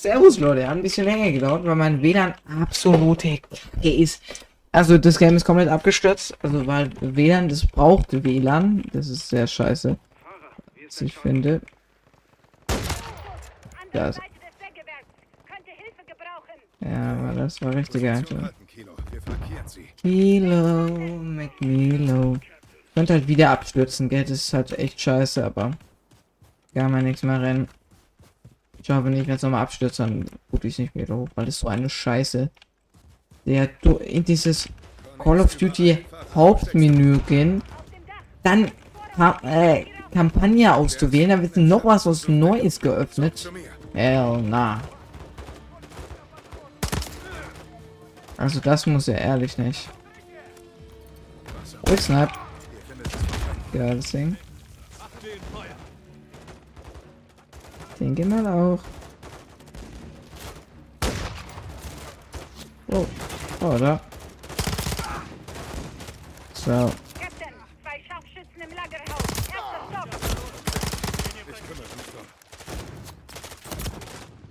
Servus Leute, hat ein bisschen länger gedauert, weil mein WLAN absolute Kacke ist. Also das Game ist komplett abgestürzt, also weil WLAN, das braucht WLAN, das ist sehr scheiße, was ich finde. Ja, also- ja, aber das war richtig sie. Kilo, McMilo. Könnte halt wieder abstürzen, gell? Das ist halt echt scheiße, aber kann man nichts mehr rennen. Ich nicht, wenn es nochmal abstürzt, dann gucke ich nicht mehr hoch, weil das so eine Scheiße. Der du in dieses Call of Duty Hauptmenü gehen, dann äh, Kampagne auszuwählen, dann wird noch was was Neues geöffnet. Hell na. Also das muss er ehrlich nicht. Quick Snap. Geiles Ding. Den gehen wir auch. Oh. Oh, da. So. Captain, zwei Scharfschützen im Lagerhaus. Erster Stock.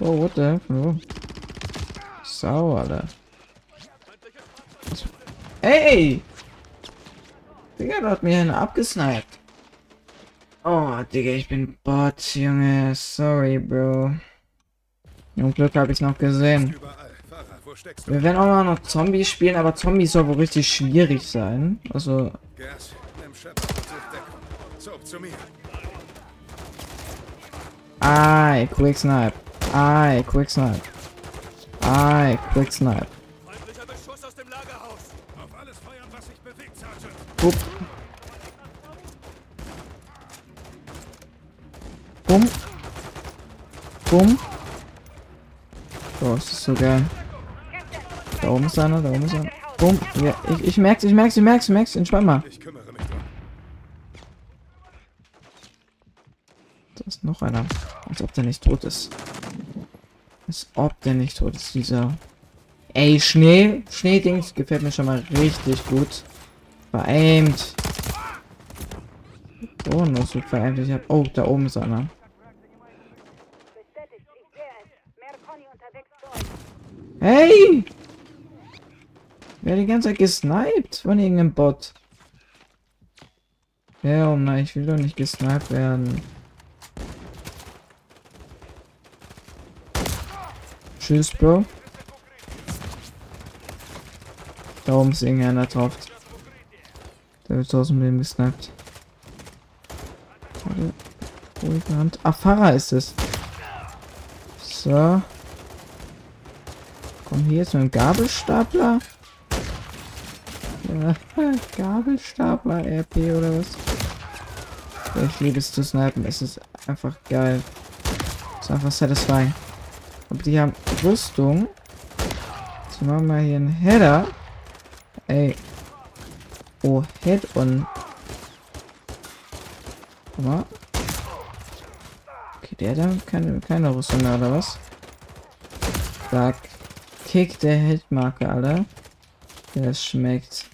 Oh, what the? Oh. Sau, Alter. Hey! Digga, hat mir einer abgesniped. Oh, Digga, ich bin Bot, Junge. Sorry, Bro. Zum Glück habe ich noch gesehen. Wir werden auch mal noch Zombies spielen, aber Zombies soll wohl richtig schwierig sein. Also. Aye, quick snipe. Aye, quick snipe. Aye, quick snipe. Feindlicher Beschuss aus dem Lagerhaus. Auf alles feuern, was sich bewegt, Sergeant. Hup. Bumm. Bumm. Oh, das ist so geil. Da oben ist einer, da oben ist einer. Bumm. Ja, ich, ich merk's, ich merk's, ich merk's, ich merk's. Entspann mal. Da ist noch einer. Als ob der nicht tot ist. Als ob der nicht tot ist, dieser. Ey, Schnee. Schneedings gefällt mir schon mal richtig gut. Vereimt. Oh, noch so vereimt. Ich hab. Oh, da oben ist einer. Bestätigt, ich sehe es. Mehr Conny unterwegs zu euch. Hey! Wer die ganze Zeit gesniped von irgendeinem Bot? Ja, oh nein, ich will doch nicht gesniped werden. Tschüss, Bro. Da oben ist irgendeiner drauf. Der wird aus dem Leben gesniped. Warte. Ruhige Hand. Ah, Fahrer ist es. So. Komm hier mit dem Gabelstapler. Gabelstapler RP oder was? Ich liebe es zu snipen. Es ist einfach geil. Es ist einfach satisfying. Aber die haben Rüstung. Jetzt machen wir hier einen Header. Ey. Oh, Head-on. Guck mal. Okay, der dann keine, keine Rüstung mehr, oder was? Zack. Kick der Headmarke, Alter. Das schmeckt.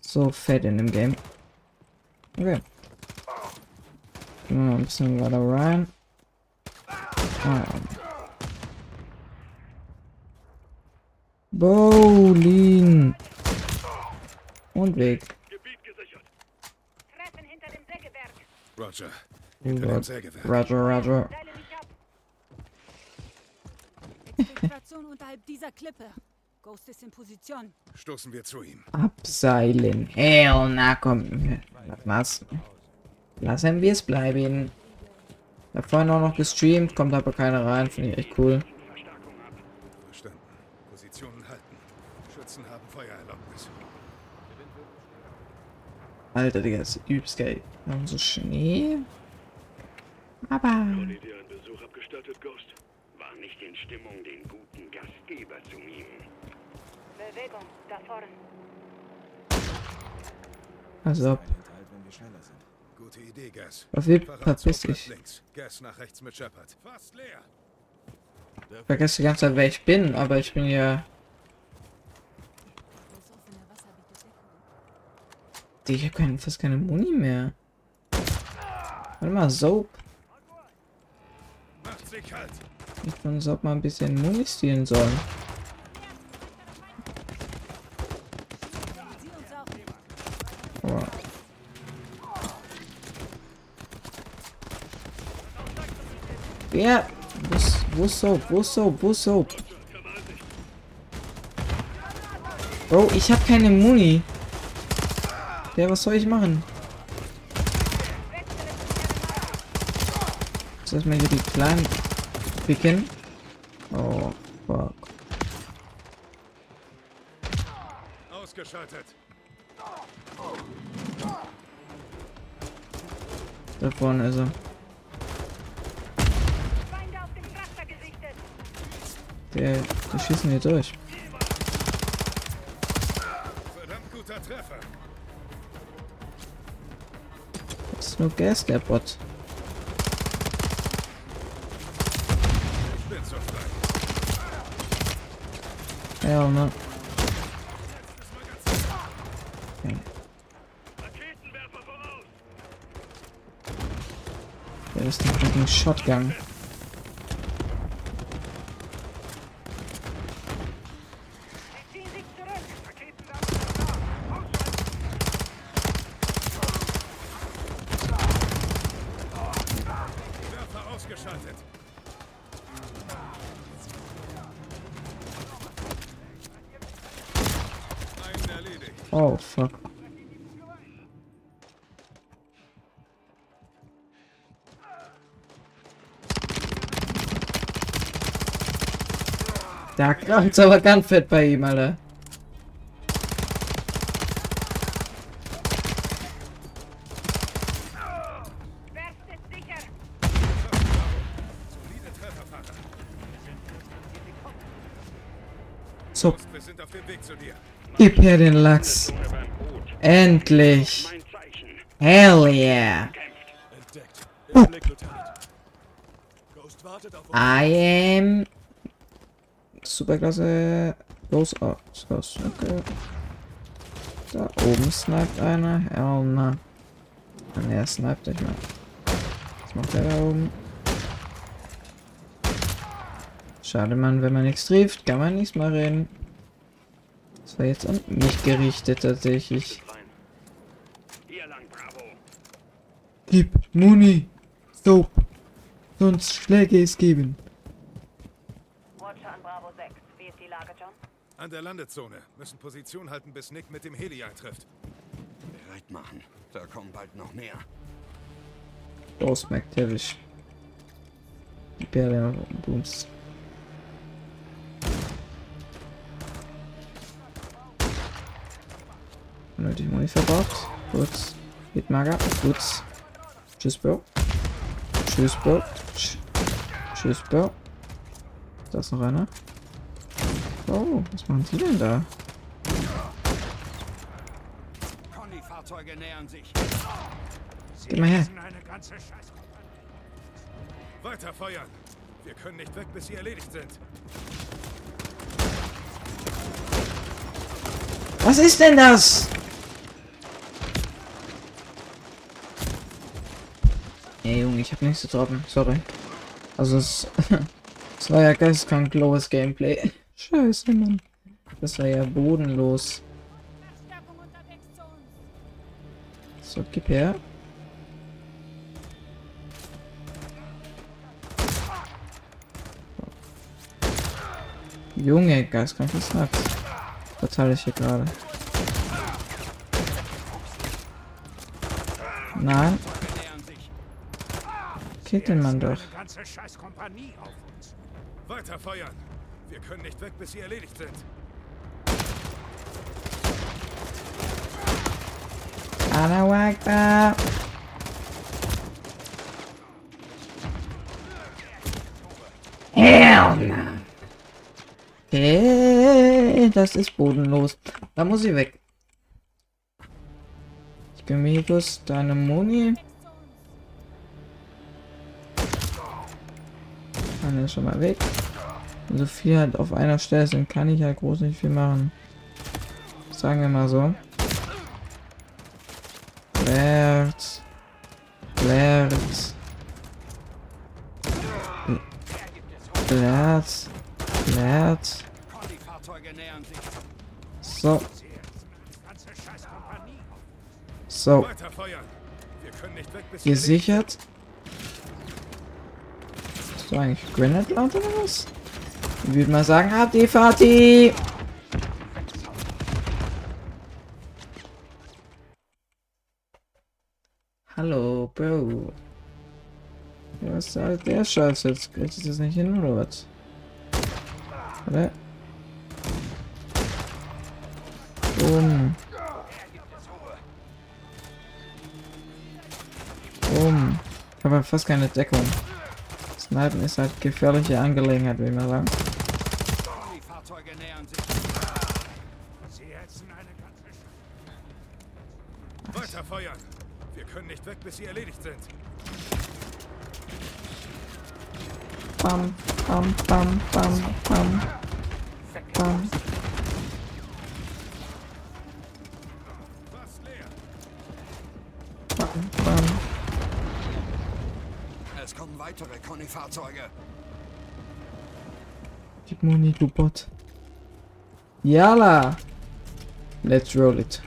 So fett in dem Game. Okay. Gehen wir mal ein bisschen weiter rein. Ah. Bowling. Und weg. Roger. Roger, Roger. Infiltration unterhalb dieser Klippe. Ghost ist in Position. Stoßen wir zu ihm. Abseilen. Hell, na komm. Was? Lassen wir es bleiben. Ich hab vorhin auch noch gestreamt, kommt aber keiner rein, finde ich echt cool. Verstanden. Positionen halten. Schützen haben Feuererlaubnis. Alter, Digga, ist übelst geil. Wir haben so Schnee. Aber. Conny dir einen Besuch abgestattet, Ghost? Nicht in Stimmung, den guten Gastgeber zu mimen. Bewegung, da vorne. Also, Gute Idee, Gas. auf jeden Fahrer, Fall verpiss dich. Gas nach rechts mit Shepard. Fast leer. Ich vergesse die ganze Zeit, wer ich bin, aber ich bin ja. Digga, ich hab kein, fast keine Muni mehr. Warte mal, Soap. Macht's dich halt. Ich uns ob mal ein bisschen sollen. Sie uns auch. Aber Wer? Wo ist- Soap? Wo ist Soap? Wo ist Soap? Bro, ich hab keine Muni. Ja, was soll ich machen? Ist das mal hier die kleinen picken? Oh, fuck. Ausgeschaltet. Da vorne ist er. Feinde auf dem Frachter gesichtet. Der, der schießen hier durch. Verdammt guter Treffer. Das ist nur Gas, der Bot. Ich bin so frei. Ja, ne? Okay. Der ist ein fucking Shotgun. Da kracht's aber ganz fett bei ihm, Alter. So, Wir sind auf dem Weg zu dir. gib her den Lachs. Endlich. Hell yeah. Entdeckt. Im Blick, Lieutenant. Ghost wartet auf uns. I am Superklasse los aus. Okay. Da oben sniped einer. Hell na. Und er sniped nicht mehr. Was macht er da oben? Schade, man, wenn man nichts trifft, kann man nichts mehr reden. Das war jetzt an mich gerichtet tatsächlich. Gib Muni. Soap. Sonst Schläge es geben. Watcher an Bravo 6. Wie ist die Lage, John? An der Landezone. Müssen Position halten, bis Nick mit dem Heli eintrifft. Bereit machen. Da kommen bald noch mehr. Los, McTavish. Imperial Booms. Unnötig Muni verbraucht. Gut. Hitmager. Gut. Tschüss, Bro. Tschüss, Bro. Tsch Tschüss, Bro. Da ist noch einer. Oh, was machen die denn da? Conny-Fahrzeuge nähern sich. Geh mal her. Weiter feuern. Wir können nicht weg, bis sie erledigt sind. Was ist denn das? Ey, Junge, ich hab nichts zu droppen. Sorry. Also, es, es war ja geisteskrank lowes Gameplay. Scheiße, Mann. Das war ja bodenlos. So, gib her. Junge, geisteskrankes Snacks. Verteile ich hier gerade. Nein. Killt den Mann doch. Weiter feuern. Wir können nicht weg, bis sie erledigt sind. Allahu Akbar. Hell no. Okay, das ist bodenlos. Da muss ich weg. Ich gönn mir bloß deine Moni. Eine ist schon mal weg. So viel halt auf einer Stelle sind, kann ich halt groß nicht viel machen. Sagen wir mal so. Klärt. Fahrzeuge nähern sich. So. So. Gesichert. Hast du eigentlich Granite Launcher oder was? Ich würde mal sagen, habt die Party! Hallo, Bro. Was da der Scheiß jetzt? Kriegt sich das nicht hin oder was? Oder? Boom. Boom. Ich habe fast keine Deckung. Snipen ist halt gefährliche Angelegenheit, würde ich mal sagen. Weiter feuern. Wir können nicht weg, bis sie erledigt sind. Bam, bam, bam, bam, bam. Bam. Weitere Conny-Fahrzeuge. Gib Moni, du Bot. Yalla! Let's roll it.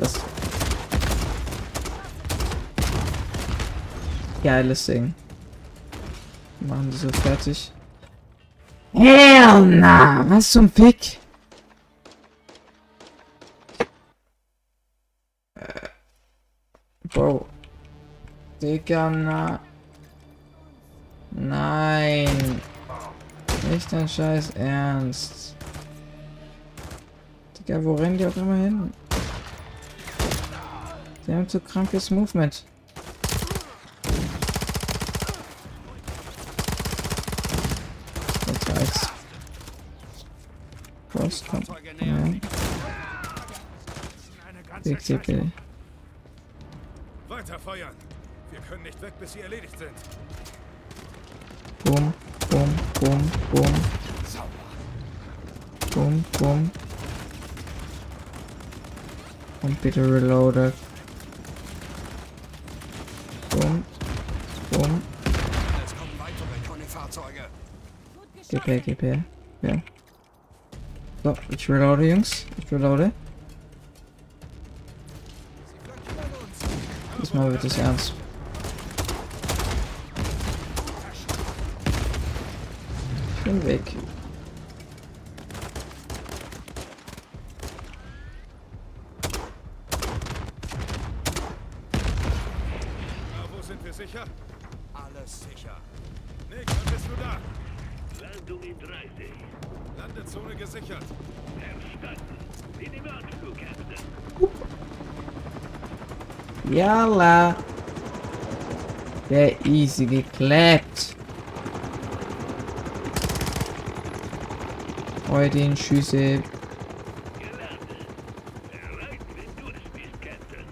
Das. Geiles Ding. Machen die so fertig. Hell na! Was zum Fick? Äh. Bro. Digga, na. Nein. Nicht dein Scheiß Ernst. Digga, wo rennen die auch immer hin? Die haben zu krankes Movement. Jetzt reicht's. Cross, komm. Fahrzeuge nähern Ja. sich. BCP. Nicht weg, bis sie erledigt sind. Boom, boom, boom, boom. Boom, boom. Und bitte reloaded. Boom, boom. Es kommen weitere Conny-Fahrzeuge. GP, GP. Ja. So, ich reloade, Jungs. Ich reloade. Diesmal wird es ernst. Ich bin weg. Bravo, sind wir sicher? Alles sicher. Nick, wann bist du da? Landung in 30. Landezone gesichert. Verstanden. In dem Anflug, Captain. Yalla. Der easy geklappt. Heute in Schüsse. Bist, Captain.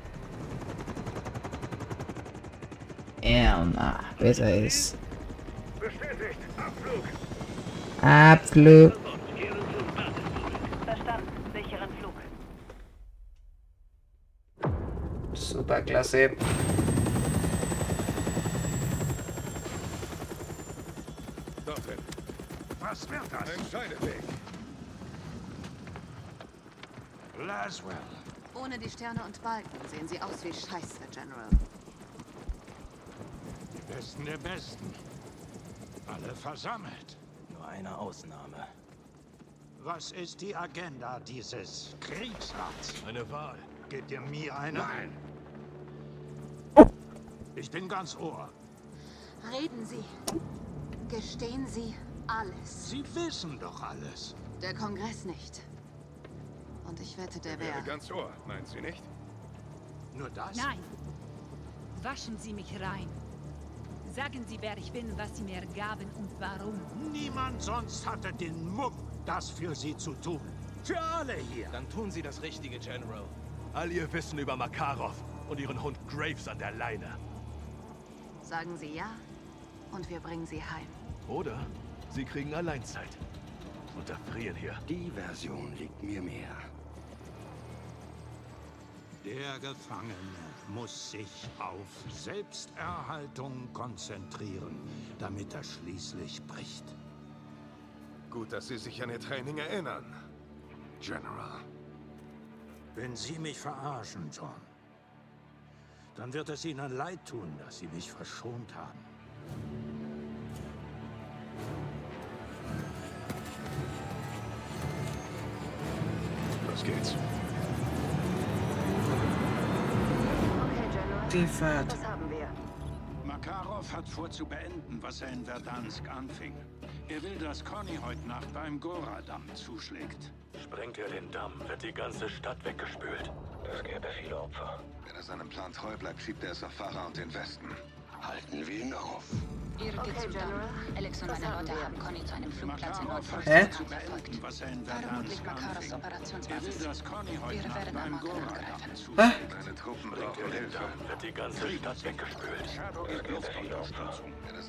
Erna. Besser ist. Bestätigt. Abflug. Verstanden. Sicheren Flug. Super klasse. Dorthin. Was wird das? Entscheide Laswell. Ohne die Sterne und Balken sehen sie aus wie Scheiße, General. Die Besten der Besten. Alle versammelt. Nur eine Ausnahme. Was ist die Agenda dieses Kriegsrats? Eine Wahl. Gebt ihr mir eine? Nein. Ich bin ganz Ohr. Reden Sie. Gestehen Sie alles. Sie wissen doch alles. Der Kongress nicht. Und ich wette, der Wäre wäre. ganz Ohr, meint sie nicht? Nur das? Nein. Waschen Sie mich rein. Sagen Sie, wer ich bin, was Sie mir gaben und warum. Niemand sonst hatte den Mumm, das für sie zu tun. Für alle hier. Dann tun Sie das Richtige, General. All Ihr Wissen über Makarov und Ihren Hund Graves an der Leine. Sagen Sie ja und wir bringen Sie heim. Oder Sie kriegen Alleinzeit. Und erfrieren hier. Die Version liegt mir mehr. Der Gefangene muss sich auf Selbsterhaltung konzentrieren, damit er schließlich bricht. Gut, dass Sie sich an Ihr Training erinnern, General. Wenn Sie mich verarschen, John, dann wird es Ihnen leid tun, dass Sie mich verschont haben. Los geht's. Was haben wir? Makarov hat vor zu beenden, was er in Verdansk anfing. Er will, dass Conny heute Nacht beim Goradam zuschlägt. Sprengt er den Damm, wird die ganze Stadt weggespült. Das gäbe viele Opfer. Wenn er seinem Plan treu bleibt, schiebt er es auf Farah und den Westen. Halten wir ihn auf. Ihr geht zum Damm. Alex und meine Leute haben Conny zu einem Flugplatz in Hä? er in Vermutlich. Er will, Operationsbasis. Wir werden Amaka Goradam angreifen. zuschlägt. Deine Truppen brauchen er Hilfe. Wird die ganze Stadt weggespült. Gibt Luftunterstützung. Wenn er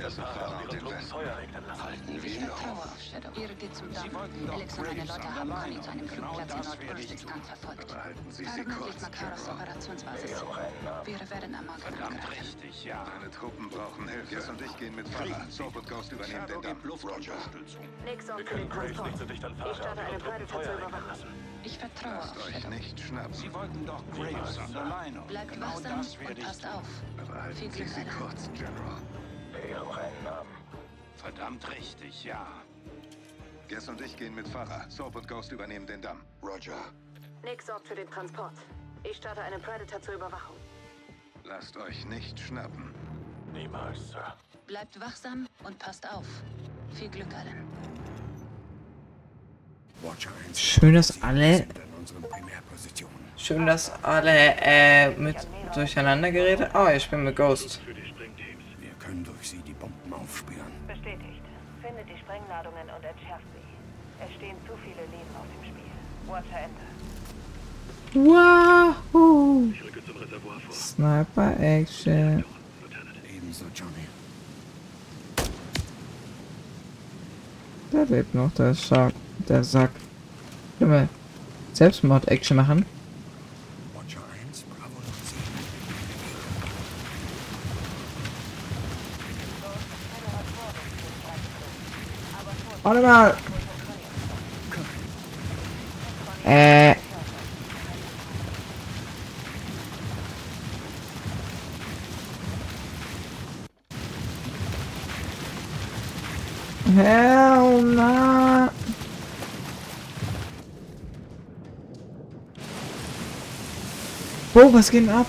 er es auf Farah Farah und und ihre den Westen. Halten wir ihn auf. vertraue auf Shadow. Ihr geht zum Damm. Alex und meine Leute haben Conny zu einem. Genau Flugplatz in tun. verfolgt. Vermutlich kurz, Makarovs General. Operationsbasis. Wir werden Amaka Verdammt angreifen. richtig, ja. Deine Truppen brauchen Hilfe. Gess und ich gehen mit Farah. Soap und Ghost übernehmen den Damm. gibt Luftunterstützung. Nix auf Wir für den können Graves Transport. nicht zu dicht an Ich Farah starte und eine ihre Truppen Predator Feuer zu regnen überwachen. Ich vertraue Lasst euch Shadow. nicht schnappen. Sie wollten doch Graves an der Leine. Bleibt Genau wachsam das und ich passt auf. Aber Viel halten Sie Glück, sie kurz, General. Ihrem reinen Namen. Verdammt richtig, ja. Gess und ich gehen mit Farah. Soap und Ghost übernehmen den Damm. Roger. Nick sorgt für den Transport. Ich starte eine Predator zur Überwachung. Lasst euch nicht schnappen. Niemals, Sir. Bleibt wachsam und passt auf. Viel Glück allen. Watcher 1. Schön, dass alle, sind an unseren Primärpositionen. schön, dass alle äh, mit durcheinander geredet. Oh, ich bin mit Ghost. Wir können durch sie die Bomben aufspüren. Bestätigt. Findet die Sprengladungen und entschärft sie. Es stehen zu viele Leben auf dem Spiel. Watcher Enter. Wahoo! Sniper Action. Ebenso, Johnny. Der lebt noch, der Shark, der Sack. Können wir Selbstmord-Action machen? Watcher 1, Bravo 07. Warte mal! Äh. Hell na! Was geht denn ab?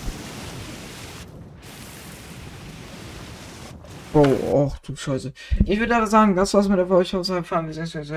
Oh, och du Scheiße. Ich würde aber sagen, das war's mit der Folge. Ich hoffe, es hat gefallen. Wir sehen uns.